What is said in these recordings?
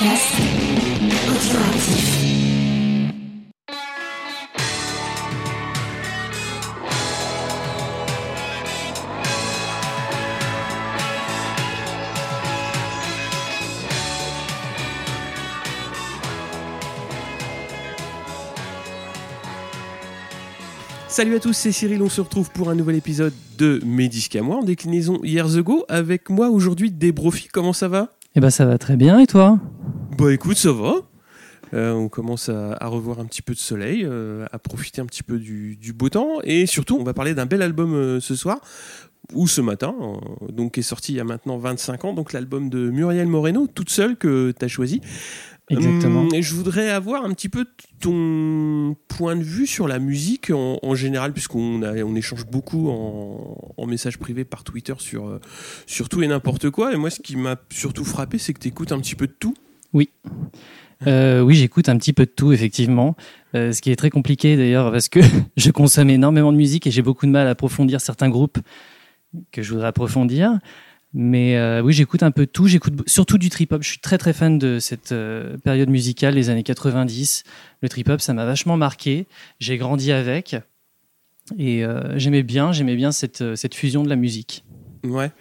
Salut à tous, c'est Cyril, on se retrouve pour un nouvel épisode de Mes disques à moi en déclinaison Years Ago. Avec moi aujourd'hui Débrofi, comment ça va? Eh ben ça va très bien et toi? Bah écoute, ça va. Euh, on commence à, revoir un petit peu de soleil, euh, à profiter un petit peu du, beau temps et surtout on va parler d'un bel album euh, ce soir ou ce matin, donc qui est sorti il y a maintenant 25 ans, donc l'album de Muriel Moreno, toute seule que tu as choisi. Exactement. Hum, et je voudrais avoir un petit peu ton point de vue sur la musique en, en général, puisqu'on a- on échange beaucoup en, en message privé par Twitter sur, euh, sur tout et n'importe quoi. Et moi, ce qui m'a surtout frappé, c'est que tu écoutes un petit peu de tout. Euh, Oui, j'écoute un petit peu de tout, effectivement. Euh, ce qui est très compliqué d'ailleurs parce que je consomme énormément de musique et j'ai beaucoup de mal à approfondir certains groupes que je voudrais approfondir. Mais euh, oui, j'écoute un peu tout. J'écoute surtout du trip-hop. Je suis très très fan de cette euh, période musicale, les années 90. Le trip-hop, ça m'a vachement marqué. J'ai grandi avec. Et euh, j'aimais bien, j'aimais bien cette, cette fusion de la musique. Ouais,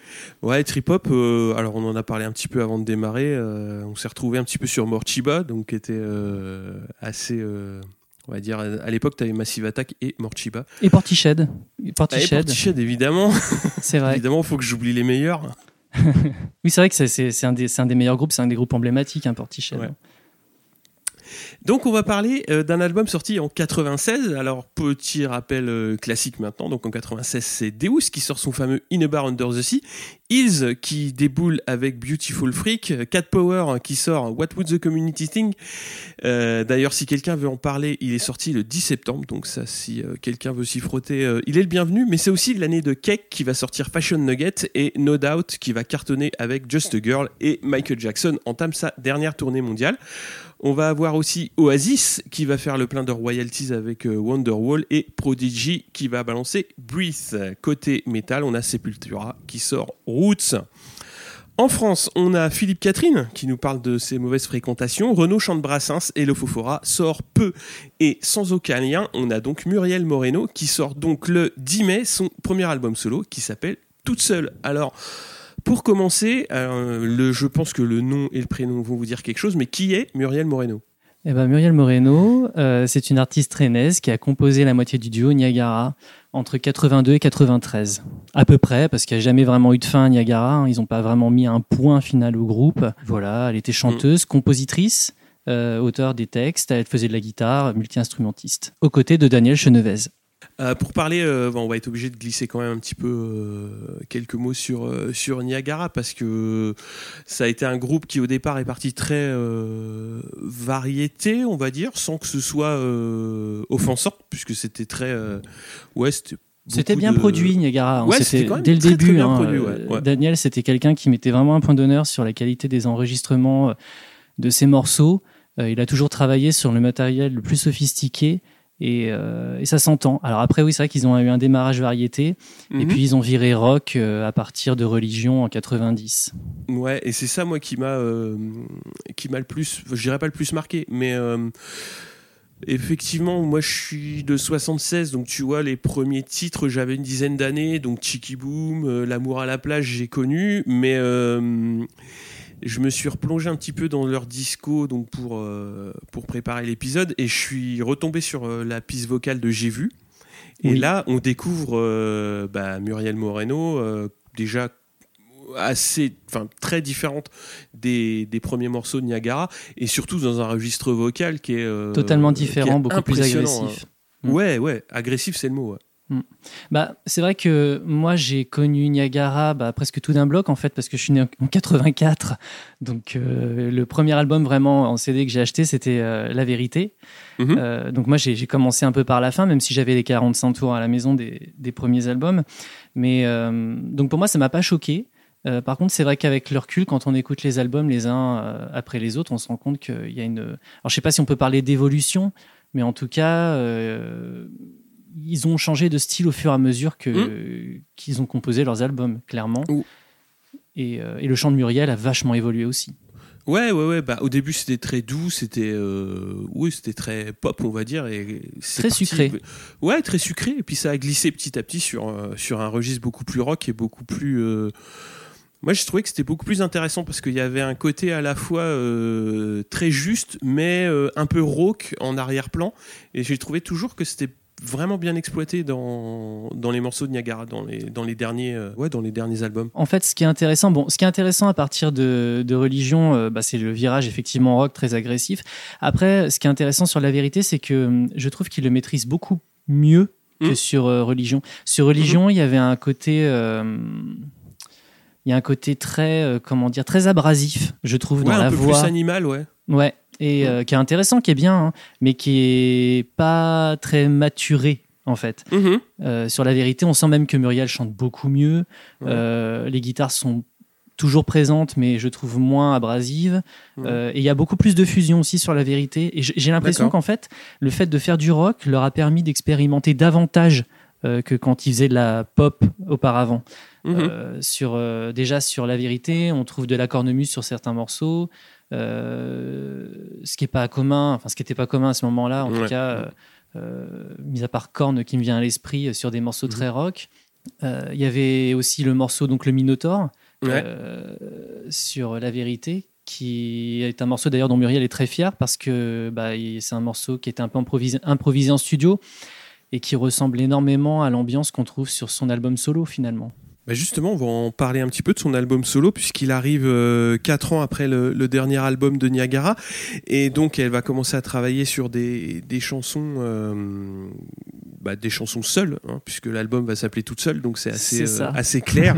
ouais, trip hop. alors, on en a parlé un petit peu avant de démarrer. on s'est retrouvé un petit peu sur Morchiba, donc qui était assez. On va dire, à l'époque, tu avais Massive Attack et Morchiba. Et Portiched. Et Portiched, Portiched, évidemment. c'est vrai. Évidemment, il faut que j'oublie les meilleurs. Oui, c'est vrai que c'est- un, des- c'est un des meilleurs groupes, c'est un des groupes emblématiques, hein, Portiched. Ouais. Donc on va parler euh, d'un album sorti en 96. Alors petit rappel euh, classique maintenant. Donc en 96 c'est Deus qui sort son fameux In a Bar Under the Sea, Hills qui déboule avec Beautiful Freak, Cat Power qui sort What Would the Community Think? Euh, D'ailleurs si quelqu'un veut en parler, il est sorti le 10 septembre. Donc ça si euh, quelqu'un veut s'y frotter, il est le bienvenu. Mais c'est aussi l'année de Cake qui va sortir Fashion Nugget et No Doubt qui va cartonner avec Just a Girl et Michael Jackson entame sa dernière tournée mondiale. On va avoir aussi Oasis qui va faire le plein de royalties avec euh, Wonderwall et Prodigy qui va balancer Breathe. Côté métal, on a Sepultura qui sort Roots. En France, on a Philippe Catherine qui nous parle de ses mauvaises fréquentations. Renaud chante Brassens et Lofofora sort peu. Et sans aucun lien, on a donc Muriel Moreno qui sort donc le 10 mai son premier album solo qui s'appelle Toute seule. Alors, pour commencer, euh, le, je pense que le nom et le prénom vont vous dire quelque chose, mais qui est Muriel Moreno? Eh ben, Muriel Moreno, euh, c'est une artiste rennaise qui a composé la moitié du duo Niagara entre 82 et 93. À peu près, parce qu'il n'y a jamais vraiment eu de fin à Niagara. hein. Ils n'ont pas vraiment mis un point final au groupe. Voilà, elle était chanteuse, compositrice, euh, auteur des textes. Elle faisait de la guitare, multi-instrumentiste. Aux côtés de Daniel Chenevez. Euh, Pour parler, euh, bon, on va être obligé de glisser quand même un petit peu euh, quelques mots sur, sur Niagara parce que ça a été un groupe qui au départ est parti très variété, on va dire, sans que ce soit offensant, puisque c'était très... ouais, c'était bien de- produit, Niagara. hein. Ouais, c'était dès le très, début. hein, produit, ouais, ouais. Daniel, c'était quelqu'un qui mettait vraiment un point d'honneur sur la qualité des enregistrements de ses morceaux. Il a toujours travaillé sur le matériel le plus sophistiqué et, euh, et ça s'entend. Alors après, oui, c'est vrai qu'ils ont eu un démarrage variété et Mhm. puis ils ont viré rock euh, à partir de Religion en 90. Ouais, et c'est ça moi qui m'a euh, qui m'a le plus, je dirais pas le plus marqué, mais effectivement moi je suis de 76, donc tu vois les premiers titres j'avais une dizaine d'années, donc Chicky Boom, L'amour à la plage j'ai connu, mais je me suis replongé un petit peu dans leur disco donc pour euh, pour préparer l'épisode et je suis retombé sur euh, la piste vocale de J'ai vu. Et Oui. là, on découvre euh, bah, Muriel Moreno, déjà assez, enfin très différente des, des premiers morceaux de Niagara, et surtout dans un registre vocal qui est Totalement qui est différent, beaucoup plus agressif. hein. Mm. Ouais, ouais, agressif c'est le mot. ouais. Bah, c'est vrai que moi j'ai connu Niagara bah, presque tout d'un bloc en fait parce que je suis né en 84 donc euh, le premier album vraiment en CD que j'ai acheté c'était euh, La Vérité Mhm. Euh, donc moi j'ai commencé un peu par la fin même si j'avais les 45 tours à la maison des, des premiers albums mais donc pour moi ça m'a pas choqué Euh, par contre, c'est vrai qu'avec le recul, quand on écoute les albums les uns euh, après les autres, on se rend compte qu'il y a une. Alors, je sais pas si on peut parler d'évolution, mais en tout cas, euh, ils ont changé de style au fur et à mesure que qu'ils ont composé leurs albums, clairement. Et, euh, et le chant de Muriel a vachement évolué aussi. Ouais, ouais, ouais. Bah, au début, c'était très doux, c'était, euh, oui, c'était très pop, on va dire, et Très parti- sucré. Ouais, très sucré. Et puis ça a glissé petit à petit sur euh, sur un registre beaucoup plus rock et beaucoup plus. euh, Moi, j'ai trouvé que c'était beaucoup plus intéressant parce qu'il y avait un côté à la fois euh, très juste, mais euh, un peu rauque en arrière-plan. Et j'ai trouvé toujours que c'était vraiment bien exploité dans, dans les morceaux de Niagara, dans les, dans les derniers, euh, ouais, dans les derniers albums. En fait, ce qui est intéressant, bon, ce qui est intéressant à partir de, de religion, euh, bah, c'est le virage effectivement rock très agressif. Après, ce qui est intéressant sur la vérité, c'est que hum, je trouve qu'il le maîtrise beaucoup mieux que Mhm. sur euh, religion. Sur religion, il y avait un côté, il y a un côté très, euh, comment dire, très abrasif, je trouve, Ouais, dans un la peu voix. plus animal, ouais. Ouais, et euh, qui est intéressant, qui est bien, hein, mais qui est pas très maturé en fait. Mhm. Euh, sur la vérité, on sent même que Muriel chante beaucoup mieux. Euh, les guitares sont toujours présentes, mais je trouve moins abrasives. Euh, et il y a beaucoup plus de fusion aussi sur la vérité. Et j'ai l'impression qu'en fait, le fait de faire du rock leur a permis d'expérimenter davantage que quand ils faisaient de la pop auparavant. Mhm. Euh, sur, déjà sur la vérité, on trouve de la cornemuse sur certains morceaux, ce qui est pas commun, enfin ce qui n'était pas commun à ce moment-là, en Ouais. tout cas, euh, euh, mis à part Korn qui me vient à l'esprit euh, sur des morceaux Mhm. très rock. Euh, Il y avait aussi le morceau donc le Minotaur Ouais. euh, sur la vérité qui est un morceau d'ailleurs dont Muriel est très fier parce que bah, c'est un morceau qui était un peu improvisé, improvisé en studio et qui ressemble énormément à l'ambiance qu'on trouve sur son album solo finalement. Bah justement, on va en parler un petit peu de son album solo, puisqu'il arrive euh, quatre ans après le, le dernier album de Niagara. Et donc, elle va commencer à travailler sur des, des chansons, euh, bah, des chansons seules, hein, puisque l'album va s'appeler toute seule, donc c'est assez, euh, assez clair.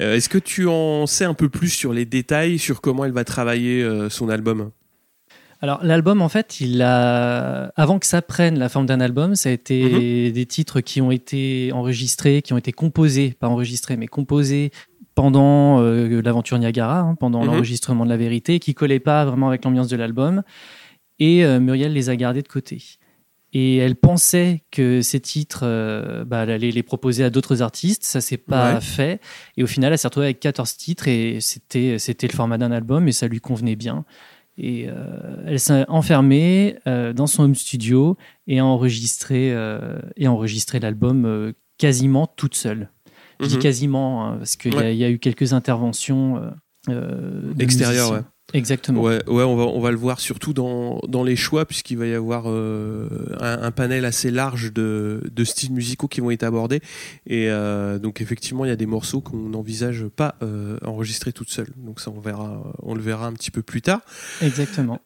Euh, Est-ce que tu en sais un peu plus sur les détails, sur comment elle va travailler euh, son album? Alors l'album en fait, il a avant que ça prenne la forme d'un album, ça a été des titres qui ont été enregistrés, qui ont été composés, pas enregistrés mais composés pendant euh, l'aventure Niagara, hein, pendant Mhm. l'enregistrement de la vérité, qui collaient pas vraiment avec l'ambiance de l'album. Et euh, Muriel les a gardés de côté. Et elle pensait que ces titres, euh, bah, elle allait les proposer à d'autres artistes. Ça s'est pas Ouais. fait. Et au final, elle s'est retrouvée avec 14 titres et c'était, c'était le format d'un album et ça lui convenait bien. Et euh, elle s'est enfermée euh, dans son home studio et a enregistré, euh, et enregistré l'album quasiment toute seule. Je dis Mhm. quasiment hein, parce qu'il y a- Ouais. il y, a eu quelques interventions Extérieures, musiciens. Exactement. Ouais, ouais on, va, on va le voir surtout dans, dans les choix, puisqu'il va y avoir euh, un, un panel assez large de, de styles musicaux qui vont être abordés. Et euh, donc, effectivement, il y a des morceaux qu'on n'envisage pas euh, enregistrer toute seule. Donc, ça, on, verra, on le verra un petit peu plus tard. Exactement.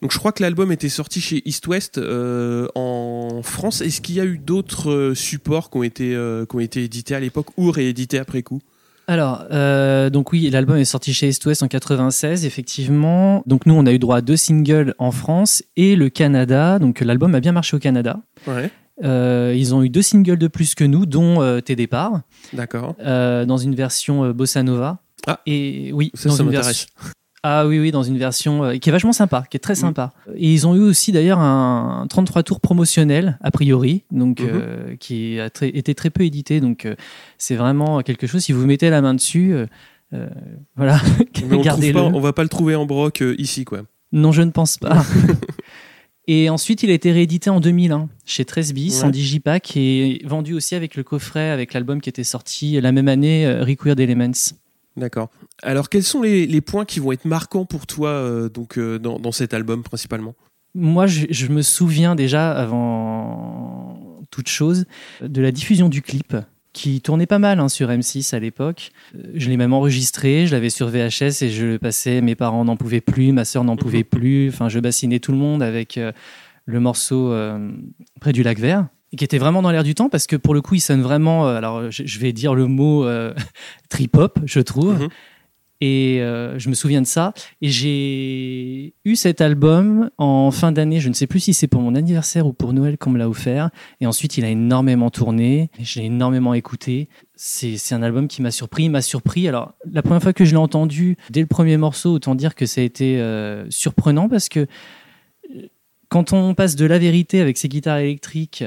Donc, je crois que l'album était sorti chez East West euh, en France. Est-ce qu'il y a eu d'autres supports qui ont, été, euh, qui ont été édités à l'époque ou réédités après coup? Alors, euh, donc oui, l'album est sorti chez East West en 96, effectivement. Donc nous, on a eu droit à deux singles en France et le Canada. Donc l'album a bien marché au Canada. Ouais, Euh, ils ont eu deux singles de plus que nous, dont euh, Tes départs, d'accord. dans une version bossa nova. Ah. et oui, Ça, dans ça une m'intéresse. version. Ah oui, oui, dans une version euh, qui est vachement sympa, qui est Mm. très sympa. Et ils ont eu aussi d'ailleurs un 33 tours promotionnel, a priori, donc Mhm. euh, qui a très- été très peu édité. Donc euh, c'est vraiment quelque chose, si vous mettez la main dessus, euh, euh, voilà, gardez-le. on va pas le trouver en broc ici, quoi. Non, je ne pense pas. Et ensuite, il a été réédité en 2001 chez 13 bis Ouais. en digipack et vendu aussi avec le coffret, avec l'album qui était sorti la même année, Required Elements. D'accord. Alors, quels sont les, points qui vont être marquants pour toi euh, donc, euh, dans, cet album principalement? Moi, je, me souviens déjà, avant toute chose, de la diffusion du clip qui tournait pas mal hein, sur M6 à l'époque. Euh, Je l'ai même enregistré, je l'avais sur VHS et je le passais. Mes parents n'en pouvaient plus, ma sœur n'en pouvait plus. Enfin, je bassinais tout le monde avec le morceau Près du lac vert. Et qui était vraiment dans l'air du temps parce que pour le coup, il sonne vraiment. euh, alors, je, vais dire le mot euh, trip hop, je trouve. Mhm. Et euh, je me souviens de ça. Et j'ai eu cet album en fin d'année. Je ne sais plus si c'est pour mon anniversaire ou pour Noël qu'on me l'a offert. Et ensuite, il a énormément tourné. L'ai énormément écouté. C'est un album qui m'a surpris. Il m'a surpris. Alors, la première fois que je l'ai entendu, dès le premier morceau, autant dire que ça a été euh, surprenant parce que quand on passe de la vérité avec ses guitares électriques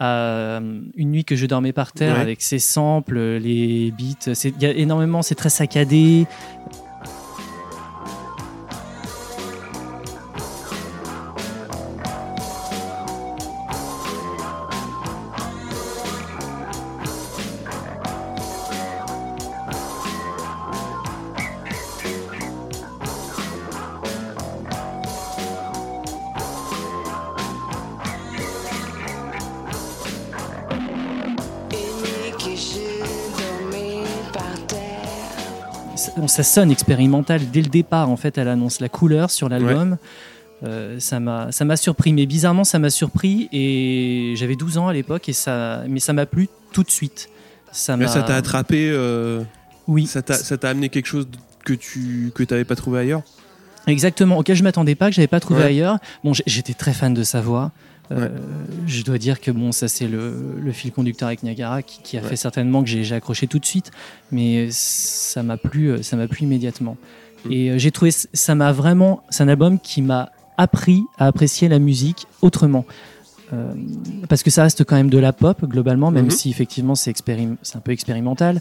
euh, une nuit que je dormais par terre Ouais. avec ses samples, les beats, il y a énormément, c'est très saccadé. Ça, sonne expérimental dès le départ. En fait, elle annonce la couleur sur l'album. Euh, ça m'a ça m'a surpris, mais bizarrement ça m'a surpris et j'avais 12 ans à l'époque et ça mais ça m'a plu tout de suite. Ça t'a attrapé, euh, oui ça t'a amené quelque chose que tu que t'avais pas trouvé ailleurs? exactement auquel je m'attendais pas que j'avais pas trouvé Ouais. ailleurs. Bon j'étais très fan de sa voix. Euh, Ouais. Je dois dire que bon ça c'est le, le fil conducteur avec Niagara qui, qui a Ouais. fait certainement que j'ai accroché tout de suite, mais ça m'a plu euh, ça m'a plu immédiatement. Mm. Et euh, j'ai trouvé ça m'a vraiment c'est un album qui m'a appris à apprécier la musique autrement. Euh, parce que ça reste quand même de la pop globalement, même Mhm. si effectivement c'est un peu expérimental.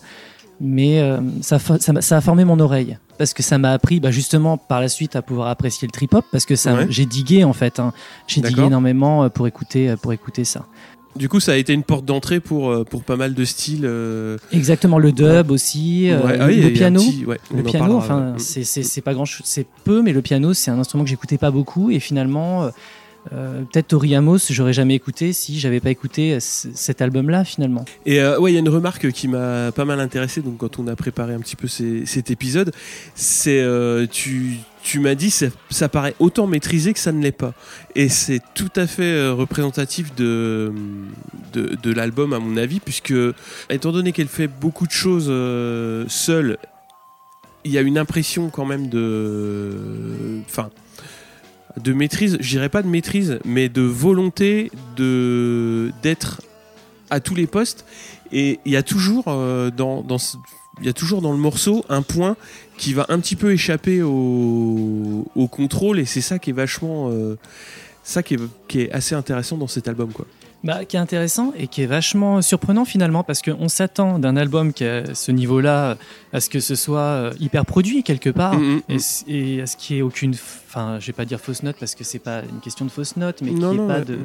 Mais euh, ça, ça, a formé mon oreille. Parce que ça m'a appris bah, justement par la suite à pouvoir apprécier le trip hop parce que ça Ouais. j'ai digué en fait hein. j'ai digué énormément euh, pour écouter euh, pour écouter ça. Du coup, ça a été une porte d'entrée pour pour pas mal de styles. euh, exactement le dub aussi euh, ah oui, le piano. petit- ouais, on le piano enfin c'est pas grand c'est peu mais le piano c'est un instrument que j'écoutais pas beaucoup. Et finalement euh, peut-être Tori Amos j'aurais jamais écouté si j'avais pas écouté euh, cet album là finalement Et euh, ouais, il y a une remarque qui m'a pas mal intéressé. Donc quand on a préparé un petit peu cet épisode, c'est tu tu m'as dit ça, ça paraît autant maîtrisé que ça ne l'est pas. Et c'est tout à fait représentatif de de, de l'album à mon avis, puisque étant donné qu'elle fait beaucoup de choses seule, il y a une impression quand même de enfin de maîtrise, je dirais pas de maîtrise, mais de volonté de d'être à tous les postes. Et il y a toujours euh, dans, dans il y a toujours dans le morceau un point qui va un petit peu échapper au, au contrôle et c'est ça qui est vachement euh, ça qui est, qui est assez intéressant dans cet album quoi. Bah, qui est intéressant et qui est vachement surprenant finalement parce qu'on s'attend d'un album qui a ce niveau-là à ce que ce soit euh, hyper produit quelque part Mm, mm, et, c- et à ce qu'il n'y ait aucune, enfin je vais pas dire fausse note parce que c'est pas une question de fausse note mais Non, qui non, est pas ouais. de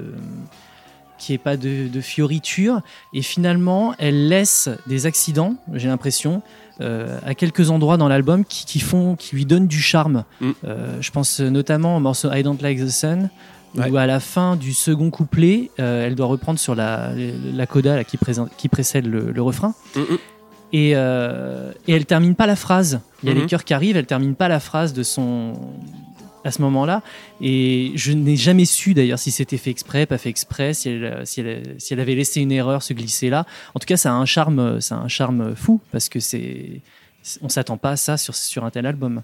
qui est pas de, de fioriture et finalement elle laisse des accidents j'ai l'impression euh, à quelques endroits dans l'album qui, qui font qui lui donnent du charme Mm. Euh, je pense notamment au morceau I Don't Like the Sun Ouais. où à la fin du second couplet, euh, elle doit reprendre sur la, la coda là, qui, présente- qui précède le, le refrain. Mm, mm. Et, euh, et elle termine pas la phrase. Il y a Mhm. les chœurs qui arrivent, elle termine pas la phrase de son à ce moment-là. Et je n'ai jamais su d'ailleurs si c'était fait exprès, pas fait exprès, si elle, si, elle, si elle avait laissé une erreur se glisser là. En tout cas, ça a un charme, ça a un charme fou parce que c'est, on s'attend pas à ça sur, sur un tel album.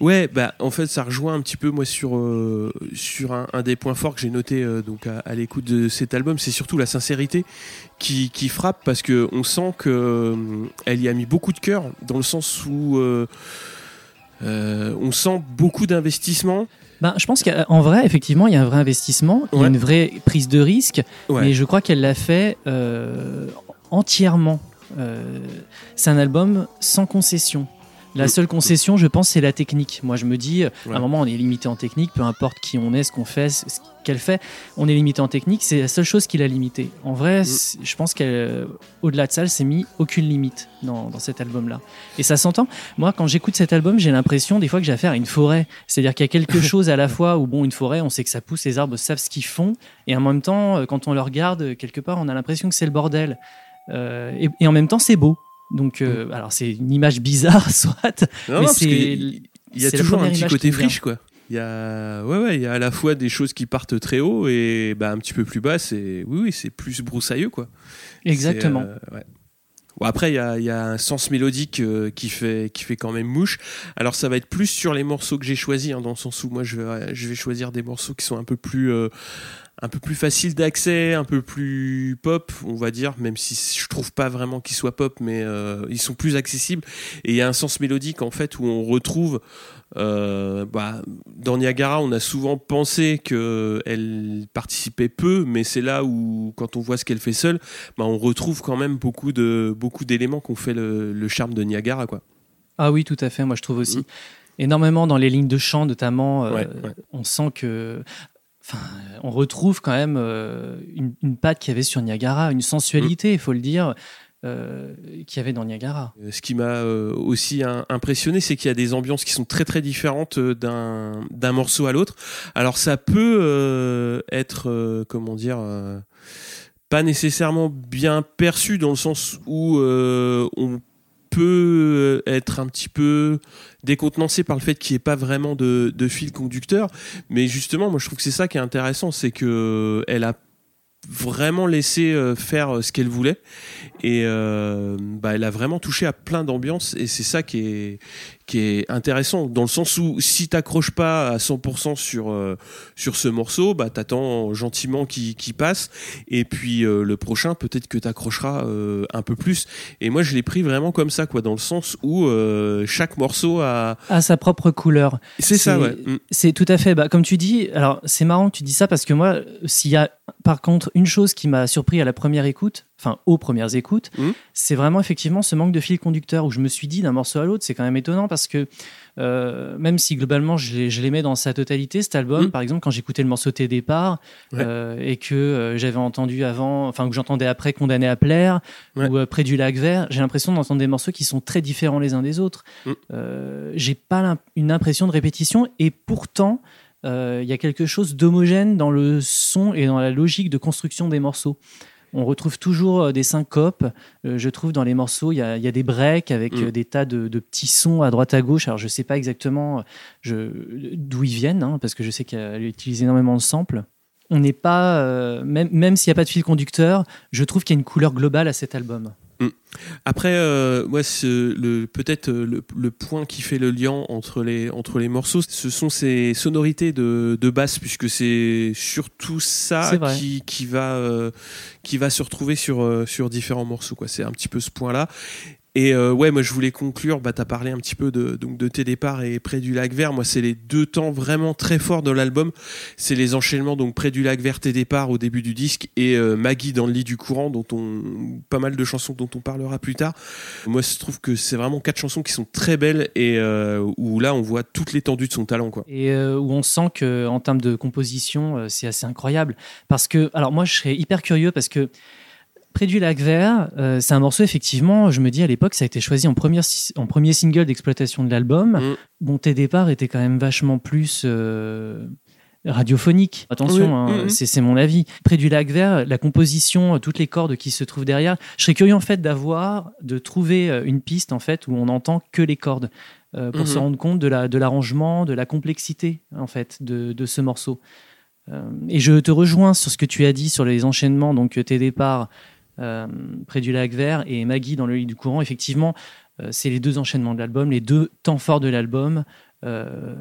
Ouais, bah en fait ça rejoint un petit peu moi sur euh, sur un, un des points forts que j'ai noté euh, donc à, à l'écoute de cet album, c'est surtout la sincérité qui, qui frappe parce que on sent que euh, elle y a mis beaucoup de cœur dans le sens où euh, on sent beaucoup d'investissement. Ben, je pense qu'en vrai, effectivement, il y a un vrai investissement, il y a une vraie prise de risque, Ouais. mais je crois qu'elle l'a fait entièrement. C'est un album sans concession. La Mm. seule concession, je pense, c'est la technique. Moi, je me dis, à Ouais. un moment, on est limité en technique, peu importe qui on est, ce qu'on fait, ce qu'elle fait, on est limité en technique. C'est la seule chose qui l'a limité. En vrai, c'est- je pense qu'au-delà de ça, elle s'est mis aucune limite dans, dans cet album-là. Et ça s'entend. Moi, quand j'écoute cet album, j'ai l'impression des fois que j'ai affaire à une forêt. C'est-à-dire qu'il y a quelque chose à la fois où, bon, une forêt, on sait que ça pousse, les arbres savent ce qu'ils font, et en même temps, euh, quand on le regarde, euh, quelque part, on a l'impression que c'est le bordel. Euh, et, et en même temps, c'est beau. Donc, euh, alors c'est une image bizarre, soit, Non, mais non, y- il y a toujours un petit côté friche quoi. Il y a ouais ouais, il y a à la fois des choses qui partent très haut et bah un petit peu plus bas, c'est oui oui, c'est plus broussailleux quoi. exactement. Euh, ouais. Bon, après, il y a, il y a un sens mélodique euh, qui, fait, qui fait quand même mouche. Alors, ça va être plus sur les morceaux que j'ai choisis, hein, dans le sens où moi, je vais, je vais choisir des morceaux qui sont un peu plus, euh, un peu plus faciles d'accès, un peu plus pop, on va dire, même si je trouve pas vraiment qu'ils soient pop, mais euh, ils sont plus accessibles. Et il y a un sens mélodique, en fait, où on retrouve. euh, bah, dans Niagara, on a souvent pensé qu'elle participait peu, mais c'est là où, quand on voit ce qu'elle fait seule, bah, on retrouve quand même beaucoup de beaucoup d'éléments qui ont fait le, le charme de Niagara quoi. Ah oui, tout à fait, moi je trouve aussi. Mm. Énormément dans les lignes de chant, notamment, euh, Ouais, ouais. on sent que. Enfin, on retrouve quand même euh, une, patte qu'il y avait sur Niagara, une sensualité, il faut le dire, euh, qu'il y avait dans Niagara. Euh, Ce qui m'a euh, aussi impressionné, c'est qu'il y a des ambiances qui sont très très différentes euh, d'un morceau à l'autre. Alors ça peut euh, être euh, comment dire euh, pas nécessairement bien perçu dans le sens où euh, on peut être un petit peu décontenancé par le fait qu'il n'y ait pas vraiment de, fil conducteur. Mais justement, moi, je trouve que c'est ça qui est intéressant, c'est que elle a vraiment laissé euh, faire euh, ce qu'elle voulait et euh, bah, elle a vraiment touché à plein d'ambiances et c'est ça qui est qui est intéressant dans le sens où si t'accroches pas à 100% sur euh, sur ce morceau bah t'attends gentiment qu'il qu'il passe et puis euh, le prochain peut-être que t'accrocheras euh, un peu plus et moi je l'ai pris vraiment comme ça quoi dans le sens où euh, chaque morceau a À sa propre couleur. c'est ça ouais Mm. C'est tout à fait. Bah, comme tu dis, alors c'est marrant que tu dis ça parce que moi, s'il y a par contre une chose qui m'a surpris à la première écoute, enfin aux premières écoutes, Mhm. c'est vraiment effectivement ce manque de fil conducteur où je me suis dit d'un morceau à l'autre, c'est quand même étonnant parce que euh, même si globalement je, je l'aimais dans sa totalité, cet album, Mhm. par exemple, quand j'écoutais le morceau Tes départs Ouais. euh, et que euh, j'avais entendu avant, enfin que j'entendais après Condamné à plaire Ouais. ou euh, Près du lac vert, j'ai l'impression d'entendre des morceaux qui sont très différents les uns des autres. Euh, j'ai pas une impression de répétition et pourtant il y a quelque chose d'homogène dans le son et dans la logique de construction des morceaux. On retrouve toujours euh, des syncopes. Euh, je trouve dans les morceaux, il y a, il y a des breaks avec Mm. euh, des tas de, de petits sons à droite à gauche. Alors je sais pas exactement d'où ils viennent, hein, parce que je sais qu'elle utilise énormément de samples. On n'est pas, euh, même, même s'il n'y a pas de fil conducteur, je trouve qu'il y a une couleur globale à cet album. Après, euh, moi, ce- le peut-être euh, le, le point qui fait le lien entre les entre les morceaux, ce sont ces sonorités de, de basse, puisque c'est surtout ça qui, qui va euh, qui va se retrouver sur euh, sur différents morceaux. Quoi, c'est un petit peu ce point-là. Et euh, ouais, moi je voulais conclure. Bah, t'as parlé un petit peu de donc de et près du lac vert. Moi, c'est les deux temps vraiment très forts de l'album. C'est les enchaînements donc près du lac vert tes départs au début du disque et euh, Maggie dans le lit du courant, dont on pas mal de chansons dont on parlera plus tard. Moi, je trouve que c'est vraiment quatre chansons qui sont très belles et euh, où là on voit toute l'étendue de son talent, quoi. et où on sent que en termes de composition, c'est assez incroyable. Parce que, alors moi, je serais hyper curieux parce que Près du lac vert, euh, c'est un morceau effectivement. Je me dis à l'époque, ça a été choisi en, première, en premier single d'exploitation de l'album. Mm. Bon, tes départs étaient quand même vachement plus euh, radiophonique. Attention, Oui, hein, mm, mm. c'est mon avis. Près du lac vert, la composition, euh, toutes les cordes qui se trouvent derrière. Je serais curieux en fait d'avoir, de trouver euh, une piste en fait où on n'entend que les cordes euh, pour Mhm. se rendre compte de la de l'arrangement, de la complexité en fait de, de ce morceau. Euh, et je te rejoins sur ce que tu as dit sur les enchaînements, donc tes départs près du lac vert et Maggie dans le lit du courant. Effectivement, euh, c'est les deux enchaînements de l'album, les deux temps forts de l'album. euh,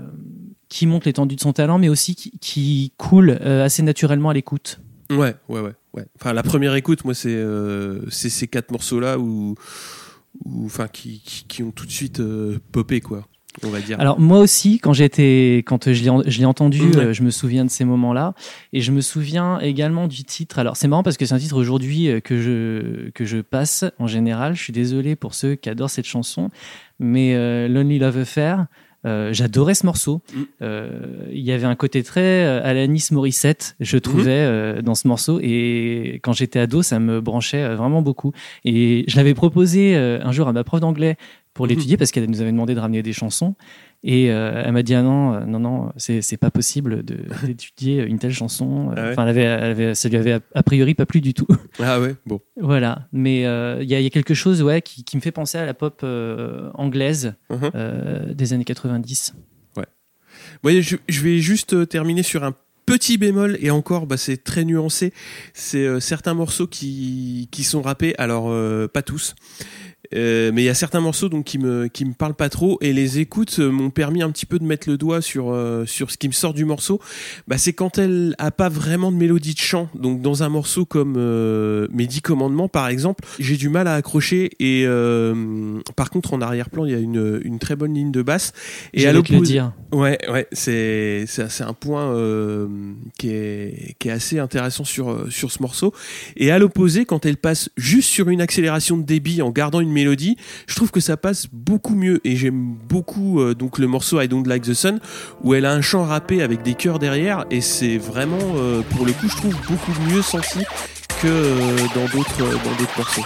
qui montrent l'étendue de son talent, mais aussi qui, qui coulent euh, assez naturellement à l'écoute. Ouais, ouais, ouais, ouais. Enfin, la première écoute, moi, c'est euh, ces quatre morceaux-là où, qui, ont tout de suite euh, popé, quoi. On va dire. Alors moi aussi, quand j'étais, quand je l'ai, en- je l'ai entendu, euh, je me souviens de ces moments-là, et je me souviens également du titre. Alors c'est marrant parce que c'est un titre aujourd'hui euh, que je que je passe en général. Je suis désolé pour ceux qui adorent cette chanson, mais euh, Lonely Love Affair. Euh, J'adorais ce morceau. Mm. Euh, Il y avait un côté très euh, Alanis Morissette, je trouvais, euh, dans ce morceau. Et quand j'étais ado, ça me branchait vraiment beaucoup. Et je l'avais proposé un jour à ma prof d'anglais pour Mhm. l'étudier parce qu'elle nous avait demandé de ramener des chansons. Et euh, elle m'a dit ah non, euh, non, non, c'est c'est pas possible de- d'étudier une telle chanson. Ah ouais Enfin, elle avait, elle avait- ça lui avait a, a priori pas plu du tout. Ah ouais, bon. voilà. Mais euh, il y, a- il y a quelque chose ouais, qui, qui me fait penser à la pop euh, anglaise Mhm. euh, des années 90. Ouais, je, je vais juste terminer sur un petit bémol et encore, bah, c'est très nuancé. C'est certains morceaux qui, qui sont rappés, alors pas tous. Euh, mais il y a certains morceaux donc qui me qui me parlent pas trop et les écoutes euh, m'ont permis un petit peu de mettre le doigt sur euh, sur ce qui me sort du morceau. Bah c'est quand elle a pas vraiment de mélodie de chant. Donc dans un morceau comme Mes dix commandements par exemple, j'ai du mal à accrocher et par contre en arrière-plan il y a une une très bonne ligne de basse et à l'opposé. Ouais, ouais, c'est c'est un point qui est qui est assez intéressant sur sur ce morceau. Et à l'opposé, quand elle passe juste sur une accélération de débit en gardant une je trouve que ça passe beaucoup mieux. Et j'aime beaucoup euh, donc le morceau I Don't Like the Sun où elle a un chant rappé avec des chœurs derrière et c'est vraiment euh, pour le coup je trouve beaucoup mieux senti que euh, dans d'autres dans d'autres morceaux.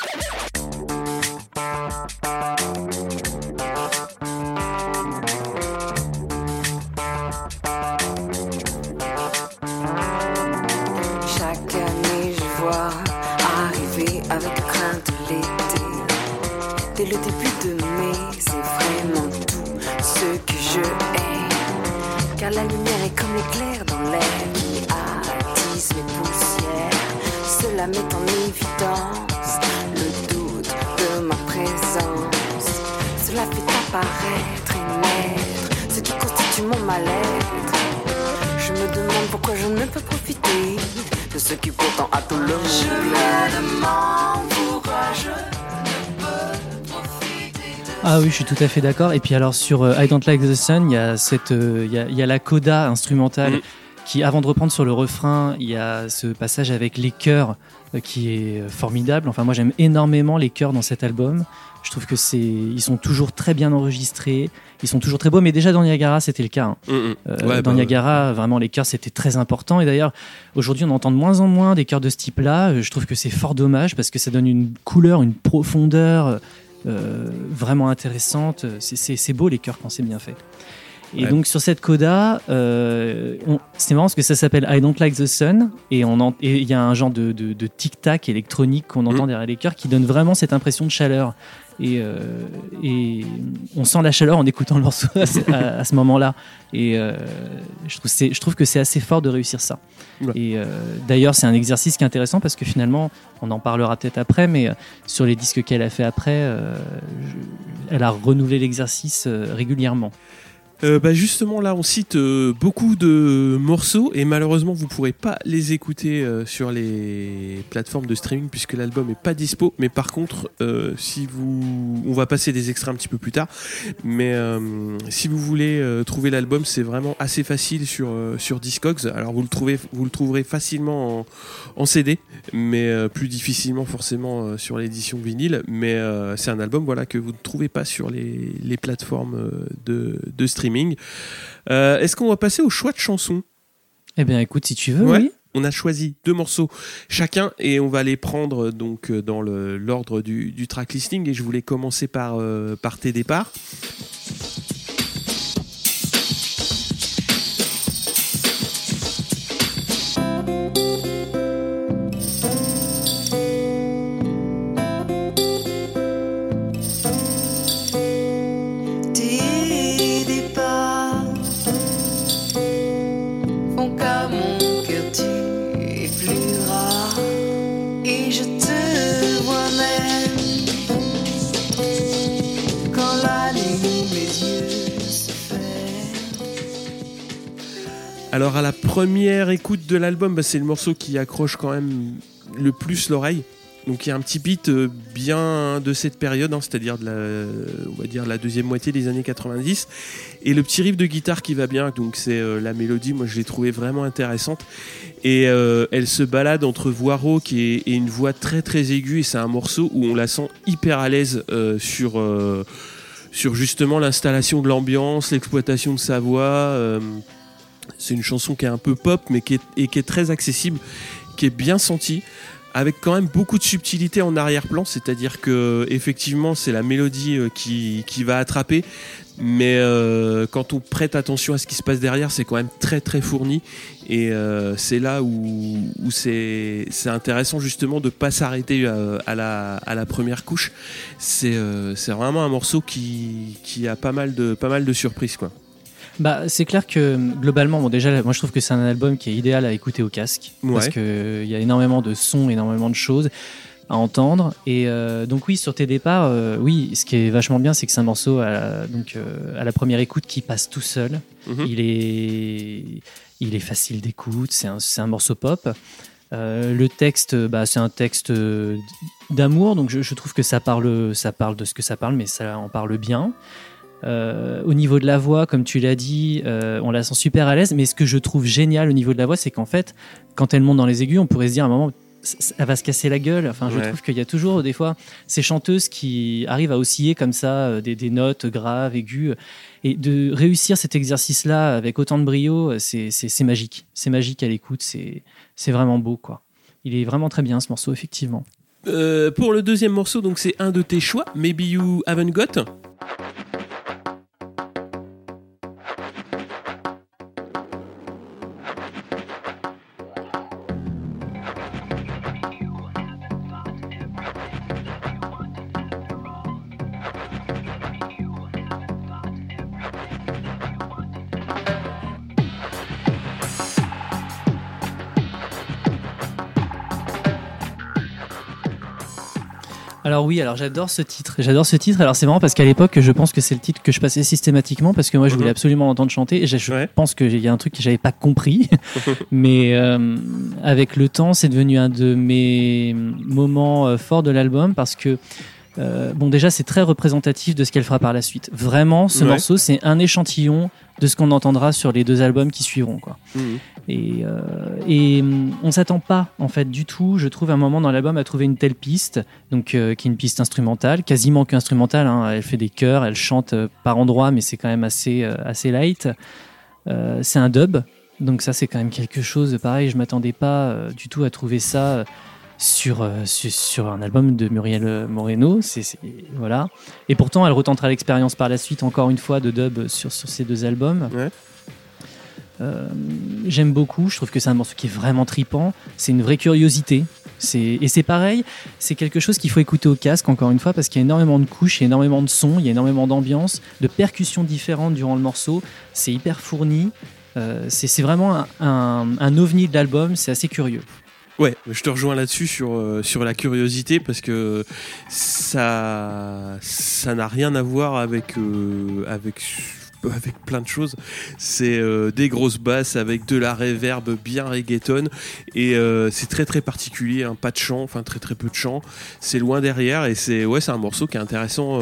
Ah oui, je suis tout à fait d'accord. Et puis alors sur euh, I Don't Like the Sun, il y a cette, euh, il y, a, il y a la coda instrumentale Mm. qui, avant de reprendre sur le refrain, il y a ce passage avec les chœurs euh, qui est formidable. Enfin, moi j'aime énormément les chœurs dans cet album. Je trouve que c'est, ils sont toujours très bien enregistrés, ils sont toujours très beaux. Mais déjà dans Niagara, c'était le cas. hein. Euh, Ouais, dans bah, Niagara, vraiment, les chœurs, c'était très important. Et d'ailleurs, aujourd'hui, on entend de moins en moins des chœurs de ce type-là. Je trouve que c'est fort dommage parce que ça donne une couleur, une profondeur euh, vraiment intéressante. C'est- beau, les chœurs, quand c'est bien fait. Et Ouais. donc, sur cette coda, euh, c'est marrant parce que ça s'appelle I Don't Like the Sun. Et il y a un genre de, de- de tic-tac électronique qu'on entend Mhm. derrière les chœurs qui donne vraiment cette impression de chaleur. Et, euh, et on sent la chaleur en écoutant le morceau à, ce- moment-là. Et euh, je, trouve je trouve que c'est assez fort de réussir ça. Ouais. Et euh, d'ailleurs, c'est un exercice qui est intéressant parce que finalement, on en parlera peut-être après, mais euh, sur les disques qu'elle a fait après, euh, je- elle a renouvelé l'exercice euh, régulièrement. Euh, bah justement là on cite euh, beaucoup de morceaux et malheureusement vous pourrez pas les écouter euh, sur les plateformes de streaming puisque l'album est pas dispo. Mais par contre si vous on va passer des extraits un petit peu plus tard. Mais si vous voulez trouver l'album c'est vraiment assez facile sur sur Discogs. Alors vous le trouvez vous le trouverez facilement en, CD mais plus difficilement forcément sur l'édition vinyle. Mais c'est un album voilà que vous ne trouvez pas sur les, les plateformes de, de streaming euh, Est-ce qu'on va passer au choix de chansons Eh bien, écoute, si tu veux, Ouais. oui. On a choisi deux morceaux chacun et on va les prendre euh, donc euh, dans l'ordre du, du track listing et je voulais commencer par, euh, par tes départs. Alors à la première écoute de l'album, bah, c'est le morceau qui accroche quand même le plus l'oreille. Donc il y a un petit beat euh, bien de cette période, hein, c'est-à-dire de la, deuxième moitié des années 90, et le petit riff de guitare qui va bien. Donc c'est euh, la mélodie, moi je l'ai trouvée vraiment intéressante, et euh, elle se balade entre voix rauque et, une voix très très aiguë. Et c'est un morceau où on la sent hyper à l'aise sur sur justement l'installation de l'ambiance, l'exploitation de sa voix. C'est une chanson qui est un peu pop, mais qui est, et qui est très accessible, qui est bien sentie, avec quand même beaucoup de subtilité en arrière-plan. C'est-à-dire que effectivement, c'est la mélodie euh, qui, qui va attraper, mais euh, quand on prête attention à ce qui se passe derrière, c'est quand même très très fourni. Et euh, c'est là où, où c'est intéressant justement de pas s'arrêter euh, à, la, à la première couche. C'est euh, vraiment un morceau qui, qui a pas mal de, pas mal de surprises. Quoi. Bah, c'est clair que globalement, bon, déjà, moi je trouve que c'est un album qui est idéal à écouter au casque parce Ouais. qu'il y a énormément de sons, énormément de choses à entendre. Et euh, donc, oui, sur tes départs, euh, oui, ce qui est vachement bien, c'est que c'est un morceau à la, donc, euh, à la première écoute qui passe tout seul. Mhm. Il, est, il est facile d'écoute, c'est un, un morceau pop. Euh, le texte, bah, c'est un texte euh, d'amour, donc je, je trouve que ça parle, ça parle de ce que ça parle, mais ça en parle bien. Euh, au niveau de la voix, comme tu l'as dit, euh, on la sent super à l'aise. Mais ce que je trouve génial au niveau de la voix, c'est qu'en fait, quand elle monte dans les aigus, on pourrait se dire à un moment, elle va se casser la gueule. Enfin, je Ouais. trouve qu'il y a toujours des fois ces chanteuses qui arrivent à osciller comme ça euh, des, des notes graves, aiguës. Et de réussir cet exercice-là avec autant de brio, c'est magique. C'est magique à l'écoute. C'est c'est vraiment beau, quoi. Il est vraiment très bien ce morceau, effectivement. Euh, pour le deuxième morceau, donc c'est un de tes choix, Maybe You Haven't Got. Alors oui, alors j'adore ce titre. J'adore ce titre. Alors c'est marrant parce qu'à l'époque, je pense que c'est le titre que je passais systématiquement parce que moi je voulais Mhm. absolument l'entendre chanter et je, Ouais. pense qu'il y a un truc que j'avais pas compris. Mais euh, avec le temps, c'est devenu un de mes moments euh, forts de l'album parce que euh, bon déjà c'est très représentatif de ce qu'elle fera par la suite. Vraiment, ce Ouais. morceau c'est un échantillon de ce qu'on entendra sur les deux albums qui suivront quoi. Mhm. Et, euh, et hum, on s'attend pas en fait du tout, je trouve, à un moment dans l'album à trouver une telle piste, donc euh, qui est une piste instrumentale, quasiment qu'instrumentale. Hein. Elle fait des chœurs, elle chante euh, par endroits, mais c'est quand même assez assez light. C'est un dub, donc ça c'est quand même quelque chose de pareil. Je m'attendais pas du tout à trouver ça. Euh, sur, sur, sur un album de Muriel Moreno, voilà. Et pourtant, elle retentera l'expérience par la suite, encore une fois, de dub sur, sur ces deux albums. Ouais. Euh, J'aime beaucoup, je trouve que c'est un morceau qui est vraiment tripant, c'est une vraie curiosité. Et c'est pareil, c'est quelque chose qu'il faut écouter au casque, encore une fois, parce qu'il y a énormément de couches, il y a énormément de sons, il y a énormément d'ambiance, de percussions différentes durant le morceau. C'est hyper fourni. Euh, c'est c'est vraiment un, un, un ovni de l'album, c'est assez curieux. Ouais, je te rejoins là-dessus sur, euh, sur la curiosité parce que ça ça n'a rien à voir avec euh, avec avec plein de choses. C'est euh, des grosses basses avec de la reverb bien reggaeton et c'est très très particulier, hein, pas de chant, enfin très très peu de chant. C'est loin derrière et c'est ouais, c'est un morceau qui est intéressant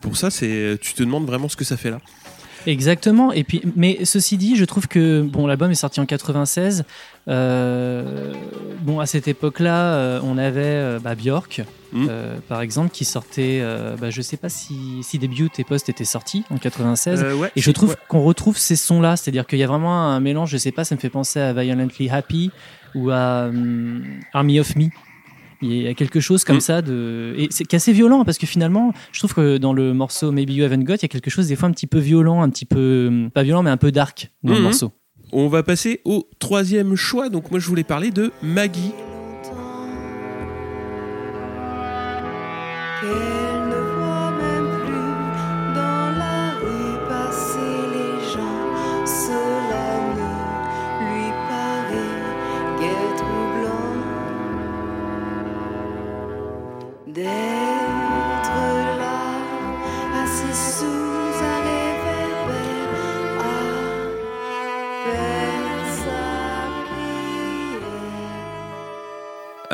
pour ça. C'est tu te demandes vraiment ce que ça fait là. Exactement. Et puis, mais ceci dit, je trouve que bon, l'album est sorti en 96. Euh, bon, à cette époque-là, euh, on avait euh, bah, Björk, Mm. euh, par exemple, qui sortait. bah, je sais pas si, si Debut et Post étaient sortis en 96. Euh, ouais, Et je trouve ouais. qu'on retrouve ces sons-là, c'est-à-dire qu'il y a vraiment un mélange, je sais pas, ça me fait penser à Violently Happy ou à hum, Army of Me. Il y a quelque chose comme Mm. ça de et c'est assez violent parce que finalement, je trouve que dans le morceau Maybe You Haven't Got, il y a quelque chose des fois un petit peu violent, un petit peu hum, pas violent mais un peu dark dans le Mhm. morceau. On va passer au troisième choix. Donc moi je voulais parler de Maggie.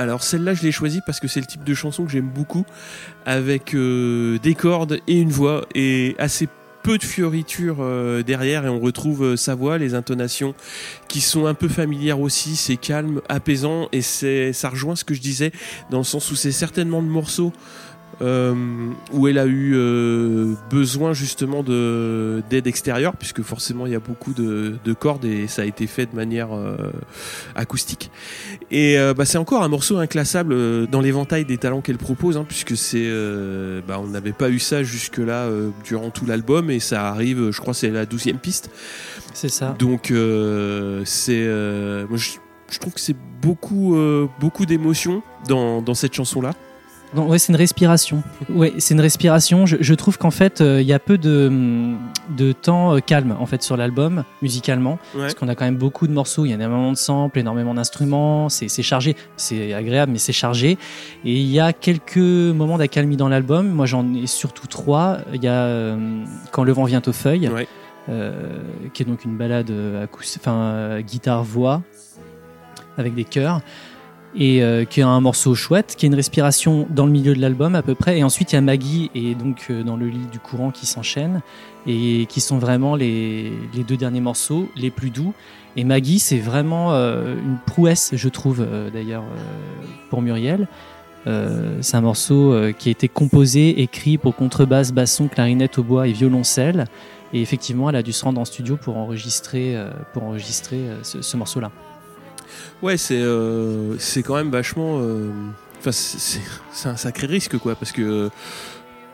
Alors celle-là je l'ai choisie parce que c'est le type de chanson que j'aime beaucoup avec euh, des cordes et une voix et assez peu de fioritures euh, derrière. Et on retrouve euh, sa voix, les intonations qui sont un peu familières aussi, c'est calme, apaisant et c'est ça rejoint ce que je disais dans le sens où c'est certainement le morceau euh, où elle a eu euh, besoin justement de d'aide extérieure puisque forcément il y a beaucoup de, de cordes et ça a été fait de manière euh, acoustique. Et bah, c'est encore un morceau inclassable dans l'éventail des talents qu'elle propose hein, puisque c'est bah, on n'avait pas eu ça jusque là durant tout l'album et ça arrive je crois c'est la douzième piste. C'est ça. donc c'est moi je, je trouve que c'est beaucoup beaucoup d'émotions dans, dans cette chanson là Ouais, c'est une respiration. Ouais, c'est une respiration. Je, je trouve qu'en fait, euh, il y a peu de, hum, de temps euh, calme en fait sur l'album musicalement, Ouais. parce qu'on a quand même beaucoup de morceaux. Il y a énormément de samples, énormément d'instruments. C'est chargé, c'est agréable, mais c'est chargé. Et il y a quelques moments d'accalmie dans l'album. Moi, j'en ai surtout trois. Il y a euh, quand le vent vient aux feuilles, Ouais. qui est donc une balade enfin euh, guitare voix avec des chœurs et euh, qui a un morceau chouette, qui a une respiration dans le milieu de l'album à peu près. Et ensuite, il y a Maggie et donc euh, dans le lit du courant qui s'enchaînent et qui sont vraiment les, deux derniers morceaux les plus doux. Et Maggie, c'est vraiment euh, une prouesse, je trouve euh, d'ailleurs pour Muriel. C'est un morceau qui a été composé, écrit pour contrebasse, basson, clarinette au bois et violoncelle. Et effectivement, elle a dû se rendre en studio pour enregistrer, pour enregistrer ce morceau-là. Ouais, c'est euh, c'est quand même vachement. euh, Enfin, c'est- un sacré risque, quoi, parce que euh,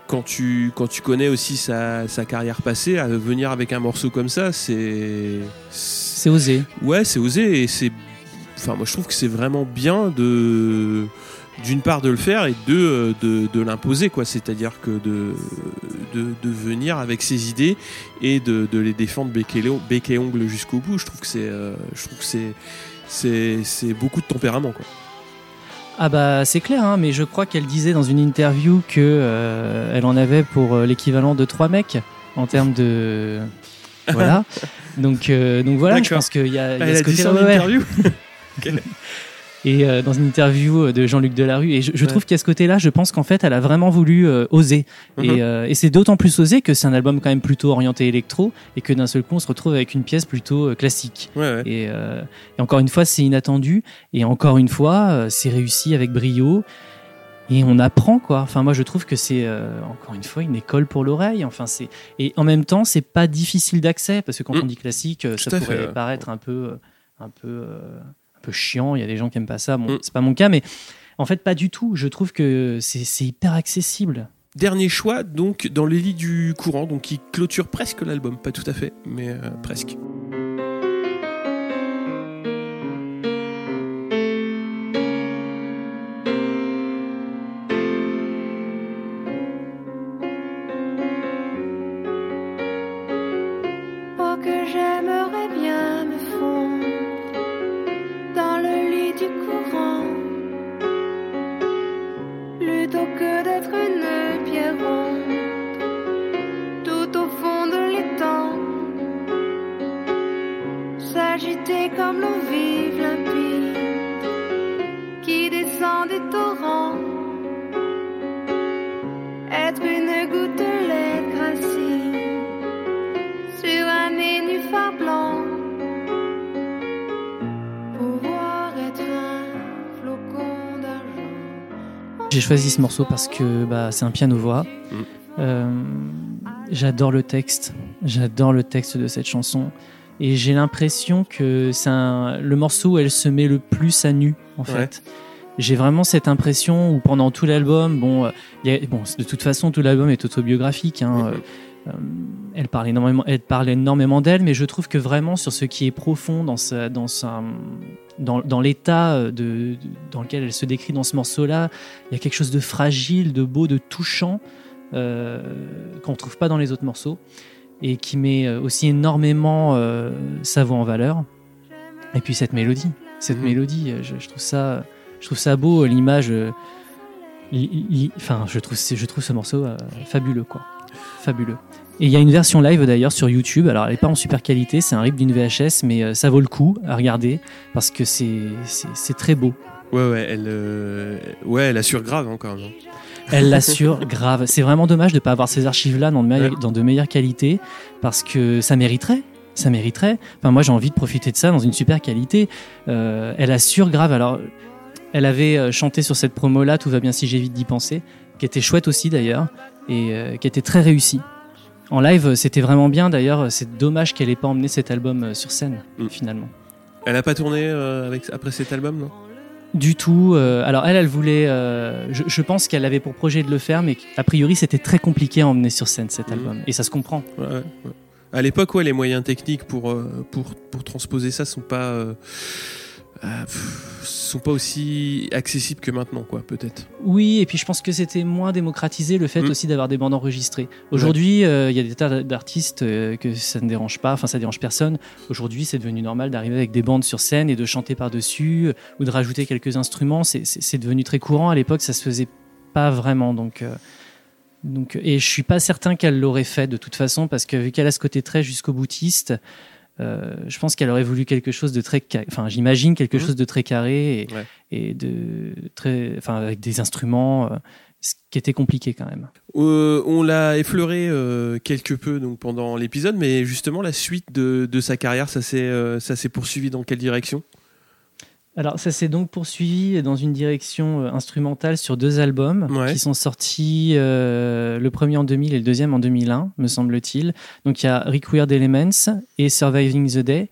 quand tu quand tu connais aussi sa, sa carrière passée, à venir avec un morceau comme ça, c'est C'est osé. ouais, c'est osé et c'est. Enfin, moi, je trouve que c'est vraiment bien de d'une part de le faire et de euh, de, de l'imposer quoi c'est-à-dire que de, de de venir avec ses idées et de, de les défendre bec et, lo- bec et ongle jusqu'au bout je trouve que c'est euh, je trouve que c'est c'est beaucoup de tempérament quoi. Ah bah c'est clair, hein, mais je crois qu'elle disait dans une interview que euh, elle en avait pour euh, l'équivalent de trois mecs en termes de voilà. Donc euh, donc voilà, je pense qu'il y a, il y a Elle ce a dit ça en ouais, Et euh, dans une interview de Jean-Luc Delarue, et je, je Ouais. trouve qu'à ce côté-là, je pense qu'en fait, elle a vraiment voulu euh, oser. Mhm. Et, euh, et c'est d'autant plus osé que c'est un album quand même plutôt orienté électro, et que d'un seul coup, on se retrouve avec une pièce plutôt euh, classique. Ouais, ouais. Et, euh, et encore une fois, c'est inattendu. Et encore une fois, euh, c'est réussi avec brio. Et on apprend quoi. Enfin, moi, je trouve que c'est euh, encore une fois une école pour l'oreille. Enfin, c'est et en même temps, c'est pas difficile d'accès parce que quand Mm. on dit classique, euh, ça pourrait paraître un peu, euh, un peu, euh, peu chiant. Il y a des gens qui aiment pas ça. Bon, Mm. c'est pas mon cas, mais en fait, pas du tout. Je trouve que c'est hyper accessible. Dernier choix, donc, dans les lits du courant, donc qui clôture presque l'album. Pas tout à fait, mais euh, presque. Tout au fond de l'étang s'agiter comme l'eau vive limpide qui descend des torrents. Être une gouttelette J'ai choisi ce morceau parce que bah, c'est un piano-voix. Mm. Euh, J'adore le texte. J'adore le texte de cette chanson. Et j'ai l'impression que c'est le morceau où elle se met le plus à nu, en Ouais. fait. J'ai vraiment cette impression où pendant tout l'album, bon, euh, il y a- bon, de toute façon, tout l'album est autobiographique. Hein, Mhm. euh, euh, elle parle énormément, elle parle énormément d'elle, mais je trouve que vraiment sur ce qui est profond dans sa, dans sa, dans, dans l'état de, de- dans lequel elle se décrit dans ce morceau-là, il y a quelque chose de fragile, de beau, de touchant euh, qu'on trouve pas dans les autres morceaux et qui met euh, aussi énormément euh, sa voix en valeur. Et puis cette mélodie, cette Mhm. mélodie, euh, je, je trouve ça, je trouve ça beau, l'image. euh, li- li- Enfin, je trouve, je trouve ce morceau euh, fabuleux, quoi, fabuleux. Et il y a une version live d'ailleurs sur YouTube. Alors elle n'est pas en super qualité, c'est un rip d'une VHS, mais euh, ça vaut le coup à regarder parce que c'est très beau. Ouais, ouais, elle, euh, ouais, elle assure grave encore. Non? Elle l'assure grave. C'est vraiment dommage de ne pas avoir ces archives-là dans, de meilleures- dans de meilleures qualités parce que ça mériterait. Ça mériterait. Enfin, moi, j'ai envie de profiter de ça dans une super qualité. Euh, elle assure grave. Alors, elle avait euh, chanté sur cette promo-là, Tout va bien si j'évite d'y penser, qui était chouette aussi d'ailleurs et euh, qui était très réussie. En live, c'était vraiment bien. D'ailleurs, c'est dommage qu'elle ait pas emmené cet album euh, sur scène Mm. finalement. Elle a pas tourné euh, avec, après cet album, non? Du tout. euh, alors elle, elle voulait. euh, je, je pense qu'elle avait pour projet de le faire, mais a priori c'était très compliqué à emmener sur scène cet Mhm. album. Et ça se comprend. Ouais, ouais, ouais. À l'époque, ouais, les moyens techniques pour, pour, pour transposer ça sont pas, euh, pff, sont pas aussi accessibles que maintenant, quoi, peut-être. Oui, et puis je pense que c'était moins démocratisé le fait Mhm. aussi d'avoir des bandes enregistrées. Aujourd'hui, euh, il y a des tas d'artistes euh, que ça ne dérange pas, enfin ça dérange personne. Aujourd'hui, c'est devenu normal d'arriver avec des bandes sur scène et de chanter par-dessus ou de rajouter quelques instruments. C'est- devenu très courant. À l'époque, ça se faisait pas vraiment. Donc. Donc, et je suis pas certain qu'elle l'aurait fait de toute façon parce que vu qu'elle a ce côté très jusqu'au boutiste, euh, je pense qu'elle aurait voulu quelque chose de très, enfin j'imagine quelque Mhm. chose de très carré et, Ouais. et de très, enfin avec des instruments, euh, ce qui était compliqué quand même. Euh, on l'a effleuré quelque peu donc pendant l'épisode, mais justement la suite de, de sa carrière, ça s'est ça s'est poursuivi dans quelle direction? Alors ça s'est donc poursuivi dans une direction euh, instrumentale sur deux albums Ouais. qui sont sortis, euh, le premier en 2000 et le deuxième en 2001, me semble-t-il. Donc il y a Required Elements et Surviving the Day.